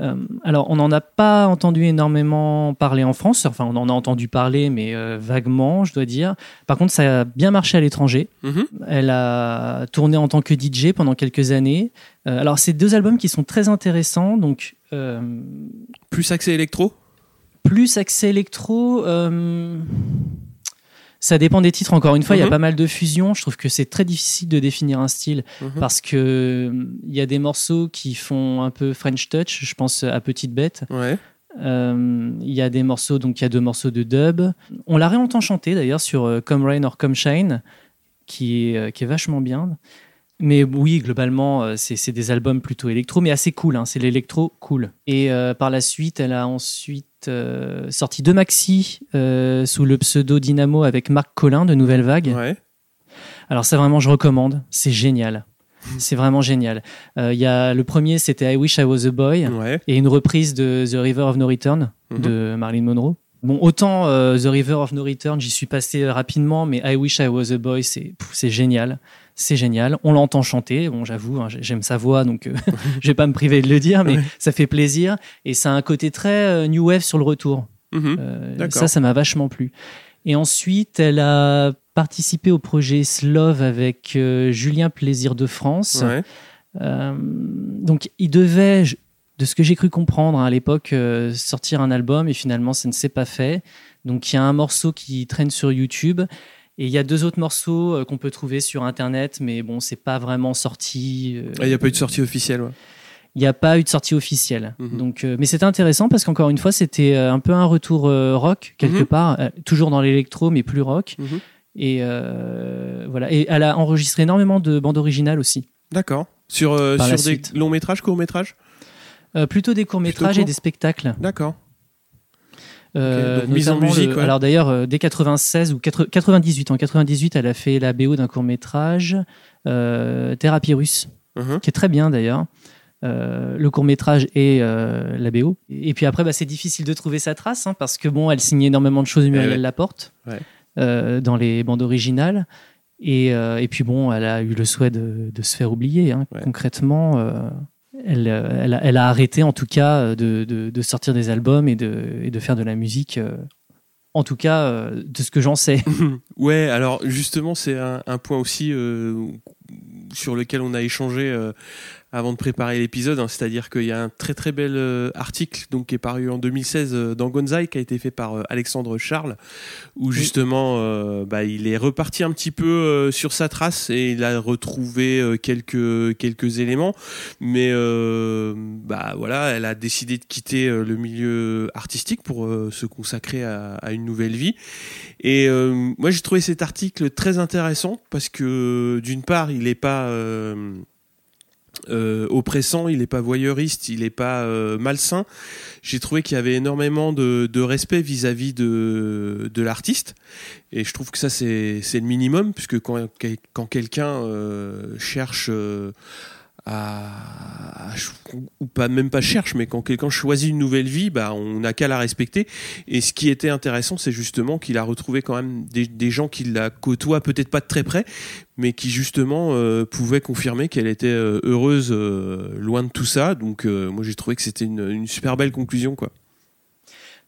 Euh, alors on n'en a pas entendu énormément parler en France, enfin on en a entendu parler mais euh, vaguement je dois dire. Par contre ça a bien marché à l'étranger. Mhm. Elle a tourné en tant que DJ pendant quelques années. Euh, alors c'est deux albums qui sont très intéressants, donc Plus accès électro? Plus accès électro. euh, Ça dépend des titres. Encore une fois, il y a Mhm. pas mal de fusions. Je trouve que c'est très difficile de définir un style Mhm. parce que euh, il y a des morceaux qui font un peu French touch. Je pense à Petite Bête. Ouais. Euh, Il y a des morceaux, donc il y a deux morceaux de dub. On la réentend chanter d'ailleurs sur Come Rain or Come Shine, qui est, qui est vachement bien. Mais oui, globalement, euh, c'est des albums plutôt électro, mais assez cool. hein. C'est l'électro cool. Et euh, par la suite, elle a ensuite euh, sorti deux maxi euh, sous le pseudo Dynamo avec Marc Collin de Nouvelle Vague. Ouais. Alors ça vraiment je recommande, c'est génial. C'est vraiment génial. Il y a le premier c'était I Wish I Was a Boy Ouais. et une reprise de The River of No Return Mhm. de Marilyn Monroe. Bon autant The River of No Return j'y suis passé rapidement mais I Wish I Was a Boy c'est génial. C'est génial. On l'entend chanter. Bon, j'avoue, hein, j'aime sa voix, donc euh, je vais pas me priver de le dire, mais Ouais. ça fait plaisir. Et ça a un côté très euh, new wave sur le retour. Mhm. Euh, ça, ça m'a vachement plu. Et ensuite, elle a participé au projet Slove avec euh, Julien Plaisir de France. Ouais. Euh, donc, il devait, de ce que j'ai cru comprendre hein, à l'époque, sortir un album et finalement, ça ne s'est pas fait. Donc, il y a un morceau qui traîne sur YouTube. Et il y a deux autres morceaux euh, qu'on peut trouver sur Internet, mais bon, c'est pas vraiment sorti. euh, Ah, Il n'y a pas eu de sortie officielle. ouais. il n'y a pas eu de sortie officielle. Mhm. Donc, euh, mais c'était intéressant parce qu'encore une fois, c'était euh, un peu un retour euh, rock quelque Mhm. part, euh, toujours dans l'électro mais plus rock. Mhm. Et euh, voilà. Et elle a enregistré énormément de bandes originales aussi, D'accord. Sur, euh, sur des longs métrages, courts métrages? Euh, plutôt des courts métrages court. et des spectacles. D'accord. Euh, donc mise en musique, le- ouais. Alors d'ailleurs, euh, dès 96 ou 80 98, en 98, elle a fait la BO d'un court métrage, euh, Thérapie russe. Mhm. qui est très bien d'ailleurs. Euh, le court métrage et euh, la BO. Et puis après, bah, c'est difficile de trouver sa trace hein, parce que bon, elle signe énormément de choses, Muriel ouais. Laporte, Ouais. euh, dans les bandes originales. Et, euh, et puis bon, elle a eu le souhait de, de se faire oublier. hein. Concrètement, euh, elle, euh, a, arrêté en tout cas de, de, sortir des albums et de, faire de la musique. euh, en tout cas, euh, de ce que j'en sais. Ouais, alors justement, c'est un, point aussi euh, sur lequel on a échangé euh, avant de préparer l'épisode, hein, c'est-à-dire qu'il y a un très très bel euh, article donc qui est paru en 2016 euh, dans Gonzai qui a été fait par euh, Alexandre Charles, où justement bah, il est reparti un petit peu sur sa trace et il a retrouvé quelques quelques éléments, mais bah voilà, elle a décidé de quitter le milieu artistique pour se consacrer à, à une nouvelle vie. Et euh, moi, j'ai trouvé cet article très intéressant parce que d'une part, il n'est pas euh, oppressant, il n'est pas voyeuriste, il n'est pas euh, malsain. J'ai trouvé qu'il y avait énormément de, de respect vis-à-vis de, de l'artiste. Et je trouve que ça, c'est c'est le minimum, puisque quand, quand quelqu'un euh, cherche euh, ou pas même pas cherche, mais quand quelqu'un choisit une nouvelle vie, bah on n'a qu'à la respecter. Et ce qui était intéressant, c'est justement qu'il a retrouvé quand même des, gens qui la côtoient peut-être pas de très près, mais qui justement euh, pouvaient confirmer qu'elle était euh, heureuse euh, loin de tout ça. Donc moi j'ai trouvé que c'était une, une super belle conclusion quoi.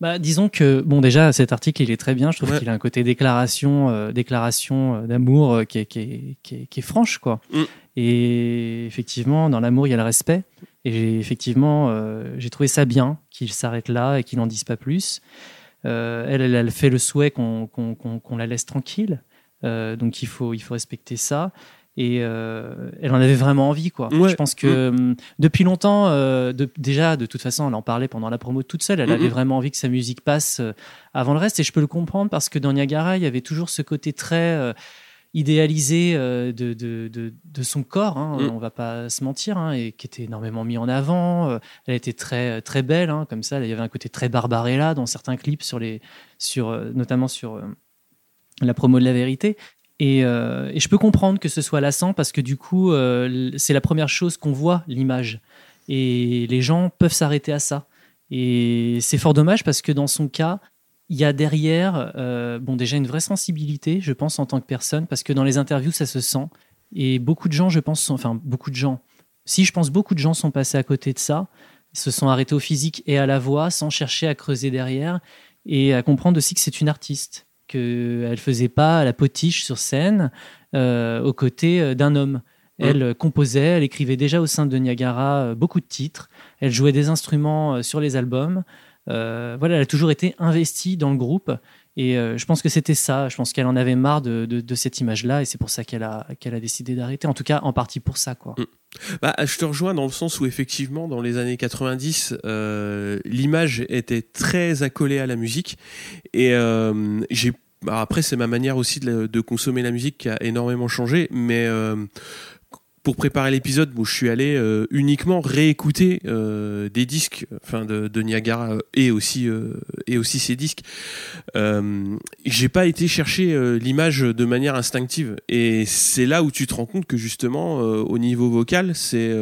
Bah, disons que bon déjà cet article il est très bien. Je trouve Ouais. qu'il a un côté déclaration, euh, déclaration euh, d'amour euh, qui, est, qui, est, qui, est, qui est franche quoi. Mm. Et effectivement dans l'amour il y a le respect. Et effectivement euh, j'ai trouvé ça bien qu'il s'arrête là et qu'il n'en dise pas plus. Elle, elle, elle fait le souhait qu'on qu'on- qu'on- qu'on la laisse tranquille. Donc il faut il faut respecter ça. Et euh, elle en avait vraiment envie quoi. Ouais. Je pense que hum, depuis longtemps, euh, de- déjà de toute façon, elle en parlait pendant la promo toute seule. Elle avait vraiment envie que sa musique passe euh, avant le reste, et je peux le comprendre parce que dans Niagara, il y avait toujours ce côté très euh, idéalisé euh, de, de, de, de son corps. Hein, Mhm. On va pas se mentir, hein, et qui était énormément mis en avant. Euh, elle était très très belle, hein, comme ça. Il y avait un côté très Barbarella dans certains clips sur les, sur euh, notamment sur euh, la promo de la vérité. Et, euh, et je peux comprendre que ce soit lassant parce que du coup, euh, c'est la première chose qu'on voit, l'image. Et les gens peuvent s'arrêter à ça. Et c'est fort dommage parce que dans son cas, il y a derrière, euh, bon, déjà une vraie sensibilité, je pense, en tant que personne, parce que dans les interviews, ça se sent. Et beaucoup de gens, je pense, enfin, beaucoup de gens, si je pense beaucoup de gens sont passés à côté de ça, se sont arrêtés au physique et à la voix sans chercher à creuser derrière et à comprendre aussi que c'est une artiste, qu'elle faisait pas la potiche sur scène euh, aux côtés euh, d'un homme. Elle euh, composait, elle écrivait déjà au sein de Niagara beaucoup de titres, elle jouait des instruments sur les albums. Euh, voilà, elle a toujours été investie dans le groupe Et euh, je pense que c'était ça. Je pense qu'elle en avait marre de, de- de cette image-là, et c'est pour ça qu'elle a, qu'elle a décidé d'arrêter. En tout cas, en partie pour ça, quoi. Mm. Bah, je te rejoins dans le sens où effectivement, dans les années 90, euh, l'image était très accolée à la musique. Et j'ai après, c'est ma manière aussi de, consommer la musique qui a énormément changé. Mais euh, pour préparer l'épisode, bon, je suis allé euh, uniquement réécouter euh, des disques, enfin de, Niagara et aussi euh, et aussi ses disques. J'ai pas été chercher l'image de manière instinctive et c'est là où tu te rends compte que justement au niveau vocal c'est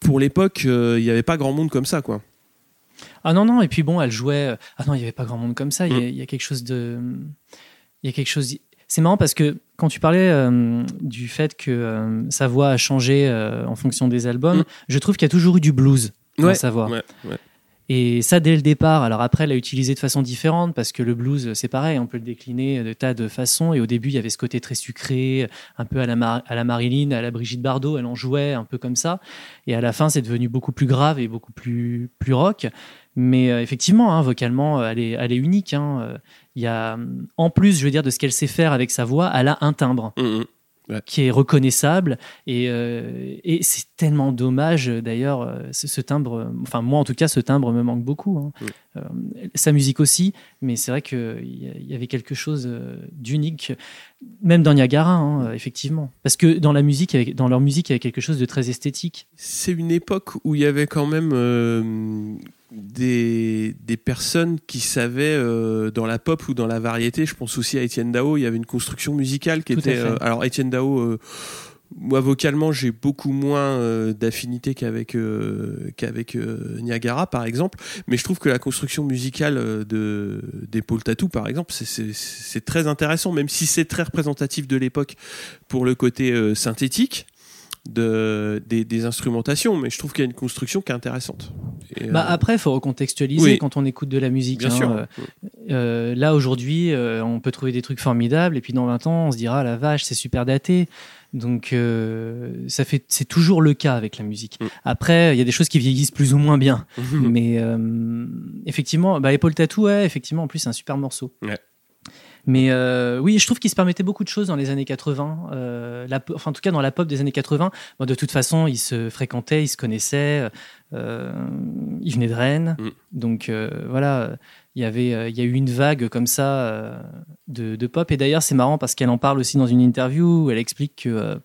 pour l'époque il y avait pas grand monde comme ça quoi Ah non, non, et puis bon, elle jouait. Ah non, il n'y avait pas grand monde comme ça. Il y a- Mm. il y, a quelque chose de. Il y a quelque chose. C'est marrant parce que quand tu parlais euh, du fait que euh, sa voix a changé euh, en fonction des albums, Mm. je trouve qu'il y a toujours eu du blues dans sa voix. ouais, ouais. Et ça dès le départ. Alors après, elle l'a utilisé de façon différente parce que le blues, c'est pareil, on peut le décliner de tas de façons. Et au début, il y avait ce côté très sucré, un peu à la, Marilyn, à la Brigitte Bardot, elle en jouait un peu comme ça. Et à la fin, c'est devenu beaucoup plus grave et beaucoup plus, rock. Mais euh, effectivement, hein, vocalement, euh, elle est, unique. hein. Euh, Il y a, hum, en plus, je veux dire, de ce qu'elle sait faire avec sa voix, elle a un timbre Mm, qui est reconnaissable et, euh, et c'est tellement dommage d'ailleurs euh, ce, ce timbre euh, enfin moi en tout cas ce timbre me manque beaucoup hein. Oui. Euh, sa musique aussi mais c'est vrai qu'il y, y avait quelque chose d'unique même dans Niagara hein, effectivement parce que dans la musique dans leur musique il y avait quelque chose de très esthétique c'est une époque où il y avait quand même euh, des, des personnes qui savaient euh, dans la pop ou dans la variété. Je pense aussi à Étienne Dao. Il y avait une construction musicale qui Tout était. euh, alors Étienne Dao, euh, moi vocalement, j'ai beaucoup moins euh, d'affinité qu'avec euh, qu'avec euh, Niagara par exemple. Mais je trouve que la construction musicale de d'Épaule Tattoo par exemple, c'est- très intéressant, même si c'est très représentatif de l'époque pour le côté euh, synthétique de, des, des instrumentations, mais je trouve qu'il y a une construction qui est intéressante. Et, bah, euh, après il faut recontextualiser oui. quand on écoute de la musique bien hein. sûr. Euh, Euh, là aujourd'hui, euh, on peut trouver des trucs formidables, et puis dans 20 ans, on se dira la vache, c'est super daté. Donc euh, ça fait, c'est toujours le cas avec la musique. Mm. Après, il y a des choses qui vieillissent plus ou moins bien, mais euh, effectivement, bah, Épaule Tattoo, ouais, effectivement, en plus c'est un super morceau. Ouais. Mais euh, oui, je trouve qu'il se permettait beaucoup de choses dans les années 80. euh, enfin, en tout cas, dans la pop des années 80, bon, de toute façon, ils se fréquentaient, ils se connaissaient. Euh, ils venaient de Rennes. Mm. Donc euh, voilà, il y avait, euh, il y a eu une vague comme ça euh, de, de pop. Et d'ailleurs, c'est marrant parce qu'elle en parle aussi dans une interview où elle explique que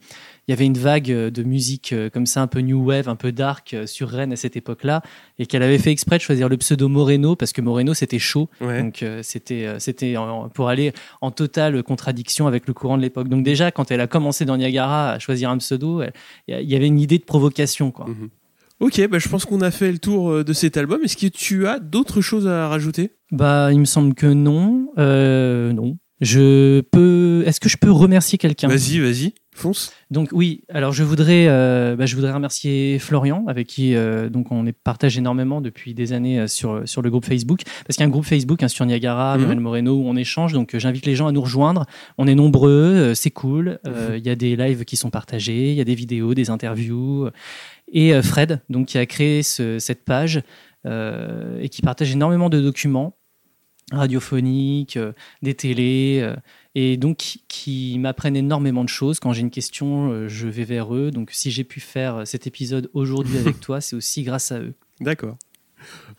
il y avait une vague de musique comme ça, un peu new wave, un peu dark sur Rennes à cette époque-là, et qu'elle avait fait exprès de choisir le pseudo Moreno parce que Moreno c'était chaud. Ouais. Donc c'était c'était pour aller en totale contradiction avec le courant de l'époque. Donc déjà quand elle a commencé dans Niagara à choisir un pseudo, il y il avait une idée de provocation quoi. Mhm. Ok, bah, je pense qu'on a fait le tour euh, de cet album. Est-ce que tu as d'autres choses à rajouter? Bah il me semble que non, Euh, non. Je peux. Est-ce que je peux remercier quelqu'un? Vas-y, vas-y, fonce. Donc oui, alors je voudrais, euh, bah, je voudrais remercier Florian avec qui euh, donc on est partage énormément depuis des années euh, sur sur le groupe Facebook parce qu'il y a un groupe Facebook hein, sur Niagara, Mhm. Muriel Moreno où on échange. Donc j'invite les gens à nous rejoindre. On est nombreux, c'est cool. Euh, Il y a des lives qui sont partagés, il y a des vidéos, des interviews et Fred donc qui a créé ce- cette page et qui partage énormément de documents radiophoniques, euh, des télés, euh, et donc qui, m'apprennent énormément de choses. Quand j'ai une question, euh, je vais vers eux. Donc si j'ai pu faire cet épisode aujourd'hui avec toi, c'est aussi grâce à eux. D'accord.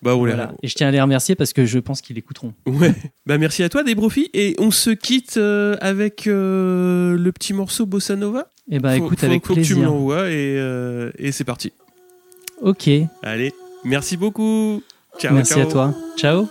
Bah, on les- Voilà. Et je tiens à les remercier parce que je pense qu'ils l'écouteront. Ouais. Bah, merci à toi, Desbrofi. Et on se quitte euh, avec euh, le petit morceau Bossa Nova. Eh ben, Faut- écoute, faut- avec faut que tu me plaisir. l'envoies et, euh, et c'est parti. Ok. Allez, merci beaucoup. Ciao, Merci ciao. à toi. Ciao.